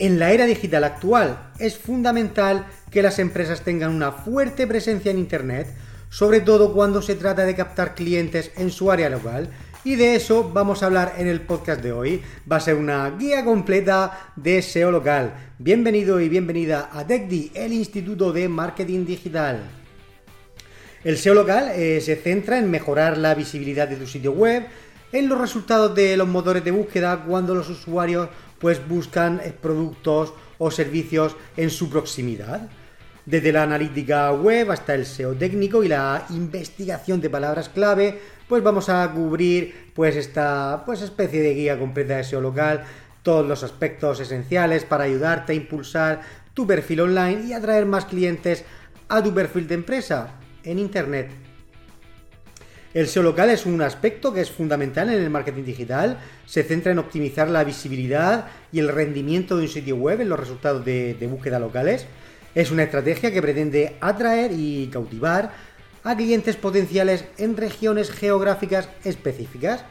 En la era digital actual es fundamental que las empresas tengan una fuerte presencia en Internet, sobre todo cuando se trata de captar clientes en su área local. Y de eso vamos a hablar en el podcast de hoy. Va a ser una guía completa de SEO local. Bienvenido y bienvenida a TechDi, el Instituto de Marketing Digital. El SEO local eh, se centra en mejorar la visibilidad de tu sitio web, en los resultados de los motores de búsqueda cuando los usuarios pues buscan eh, productos o servicios en su proximidad. Desde la analítica web hasta el SEO técnico y la investigación de palabras clave, pues vamos a cubrir pues esta pues especie de guía completa de SEO local, todos los aspectos esenciales para ayudarte a impulsar tu perfil online y atraer más clientes a tu perfil de empresa en internet. El SEO local es un aspecto que es fundamental en el marketing digital. Se centra en optimizar la visibilidad y el rendimiento de un sitio web en los resultados de, búsqueda locales. Es una estrategia que pretende atraer y cautivar a clientes potenciales en regiones geográficas específicas.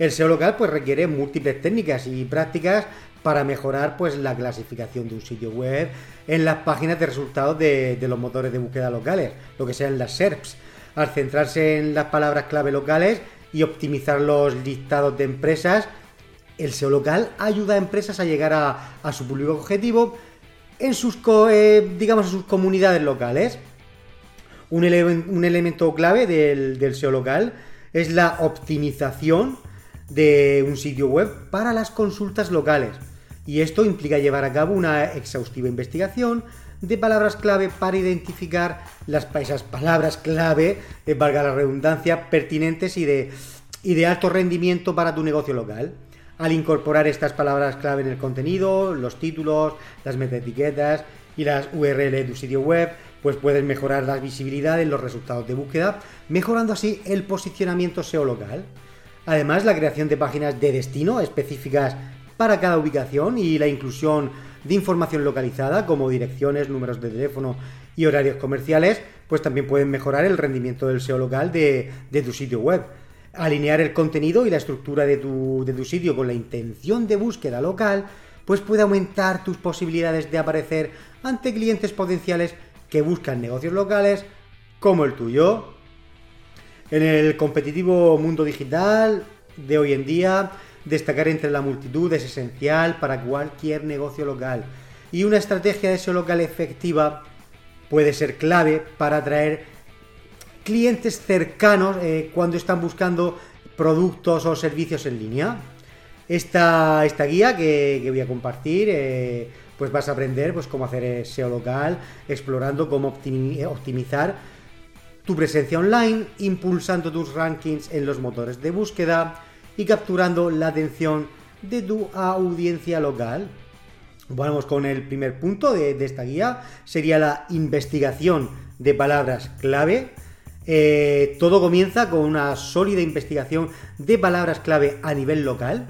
El SEO local pues requiere múltiples técnicas y prácticas para mejorar pues la clasificación de un sitio web en las páginas de resultados de, de los motores de búsqueda locales, lo que sean las SERPs al centrarse en las palabras clave locales y optimizar los listados de empresas, el SEO local ayuda a empresas a llegar a, su público objetivo en sus, eh, digamos, sus comunidades locales. Un, elemento clave del, del SEO local es la optimización de un sitio web para las consultas locales. Y esto implica llevar a cabo una exhaustiva investigación de palabras clave para identificar las, esas palabras clave, eh, valga la redundancia, pertinentes y de, y de alto rendimiento para tu negocio local. Al incorporar estas palabras clave en el contenido, los títulos, las metaetiquetas y las URL de tu sitio web, pues puedes mejorar la visibilidad en los resultados de búsqueda, mejorando así el posicionamiento SEO local. Además, la creación de páginas de destino específicas para cada ubicación y la inclusión de información localizada como direcciones, números de teléfono y horarios comerciales, pues también pueden mejorar el rendimiento del SEO local de, tu sitio web. Alinear el contenido y la estructura de tu, sitio con la intención de búsqueda local, pues puede aumentar tus posibilidades de aparecer ante clientes potenciales que buscan negocios locales como el tuyo. En el competitivo mundo digital de hoy en día, Destacar entre la multitud es esencial para cualquier negocio local y una estrategia de SEO local efectiva puede ser clave para atraer clientes cercanos eh, cuando están buscando productos o servicios en línea. Esta, esta guía que, voy a compartir, eh, pues vas a aprender pues, cómo hacer SEO local, explorando cómo optimizar tu presencia online, impulsando tus rankings en los motores de búsqueda, y capturando la atención de tu audiencia local. Vamos con el primer punto de, esta guía, sería la investigación de palabras clave. Eh, todo comienza con una sólida investigación de palabras clave a nivel local.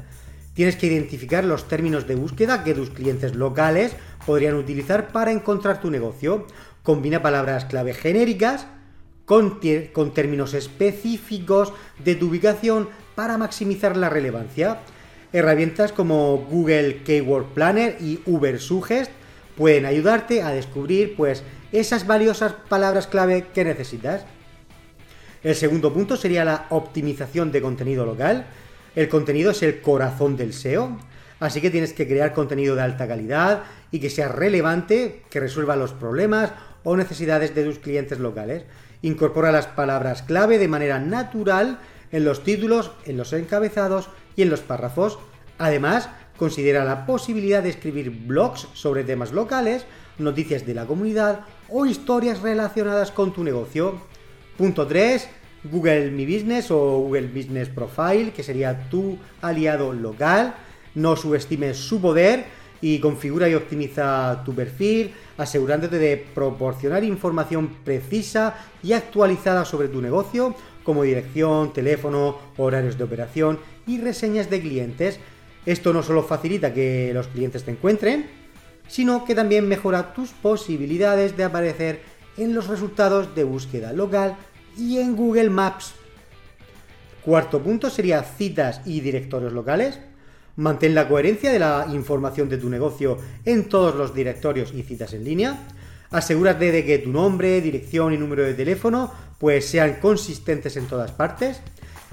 Tienes que identificar los términos de búsqueda que tus clientes locales podrían utilizar para encontrar tu negocio. Combina palabras clave genéricas con, con términos específicos de tu ubicación para maximizar la relevancia. Herramientas como Google Keyword Planner y Uber Suggest pueden ayudarte a descubrir pues esas valiosas palabras clave que necesitas. El segundo punto sería la optimización de contenido local. El contenido es el corazón del SEO, así que tienes que crear contenido de alta calidad y que sea relevante, que resuelva los problemas o necesidades de tus clientes locales. Incorpora las palabras clave de manera natural en los títulos, en los encabezados y en los párrafos. Además, considera la posibilidad de escribir blogs sobre temas locales, noticias de la comunidad o historias relacionadas con tu negocio. Punto 3. Google Mi Business o Google Business Profile, que sería tu aliado local. No subestimes su poder. y configura y optimiza tu perfil, asegurándote de proporcionar información precisa y actualizada sobre tu negocio, como dirección, teléfono, horarios de operación y reseñas de clientes. Esto no solo facilita que los clientes te encuentren, sino que también mejora tus posibilidades de aparecer en los resultados de búsqueda local y en Google Maps. Cuarto punto sería citas y directorios locales. Mantén la coherencia de la información de tu negocio en todos los directorios y citas en línea. Asegúrate de que tu nombre, dirección y número de teléfono pues sean consistentes en todas partes.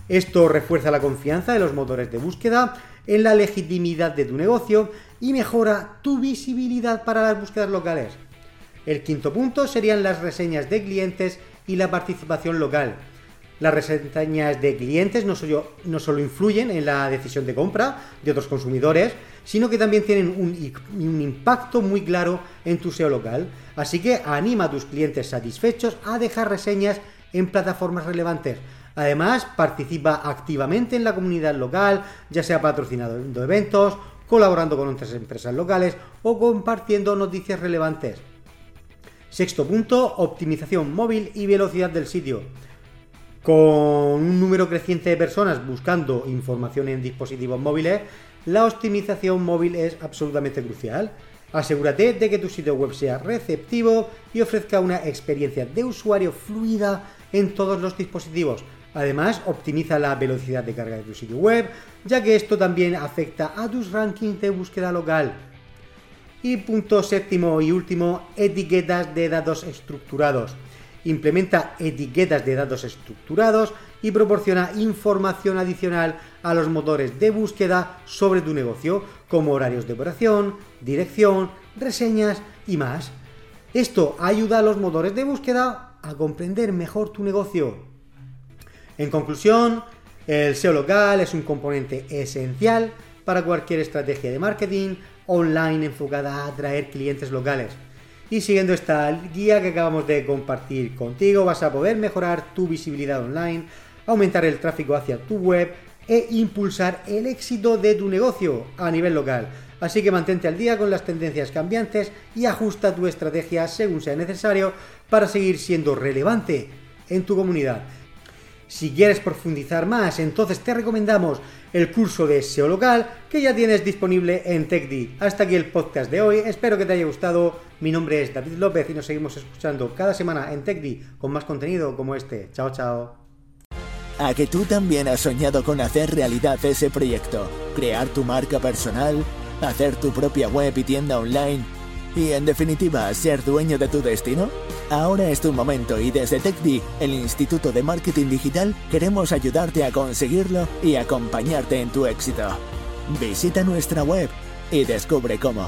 Esto refuerza la confianza de los motores de búsqueda en la legitimidad de tu negocio y mejora tu visibilidad para las búsquedas locales. El quinto punto serían las reseñas de clientes y la participación local. Las reseñas de clientes no solo, no solo, influyen en la decisión de compra de otros consumidores, sino que también tienen un, un, impacto muy claro en tu SEO local. Así que anima a tus clientes satisfechos a dejar reseñas en plataformas relevantes. Además, participa activamente en la comunidad local, ya sea patrocinando eventos, colaborando con otras empresas locales o compartiendo noticias relevantes. Sexto punto, optimización móvil y velocidad del sitio. Con un número creciente de personas buscando información en dispositivos móviles, la optimización móvil es absolutamente crucial. Asegúrate de que tu sitio web sea receptivo y ofrezca una experiencia de usuario fluida en todos los dispositivos. Además, optimiza la velocidad de carga de tu sitio web, ya que esto también afecta a tus rankings de búsqueda local. Y punto séptimo y último, etiquetas de datos estructurados implementa etiquetas de datos estructurados y proporciona información adicional a los motores de búsqueda sobre tu negocio, como horarios de operación, dirección, reseñas y más. Esto ayuda a los motores de búsqueda a comprender mejor tu negocio. En conclusión, el SEO local es un componente esencial para cualquier estrategia de marketing online enfocada a atraer clientes locales. Y siguiendo esta guía que acabamos de compartir contigo, vas a poder mejorar tu visibilidad online, aumentar el tráfico hacia tu web e impulsar el éxito de tu negocio a nivel local. Así que mantente al día con las tendencias cambiantes y ajusta tu estrategia según sea necesario para seguir siendo relevante en tu comunidad. Si quieres profundizar más, entonces te recomendamos el curso de SEO local que ya tienes disponible en TechD. Hasta aquí el podcast de hoy, espero que te haya gustado. Mi nombre es David López y nos seguimos escuchando cada semana en TechD con más contenido como este. Chao, chao. A que tú también has soñado con hacer realidad ese proyecto, crear tu marca personal, hacer tu propia web y tienda online y en definitiva ser dueño de tu destino? Ahora es tu momento y desde TechD, el Instituto de Marketing Digital, queremos ayudarte a conseguirlo y acompañarte en tu éxito. Visita nuestra web y descubre cómo.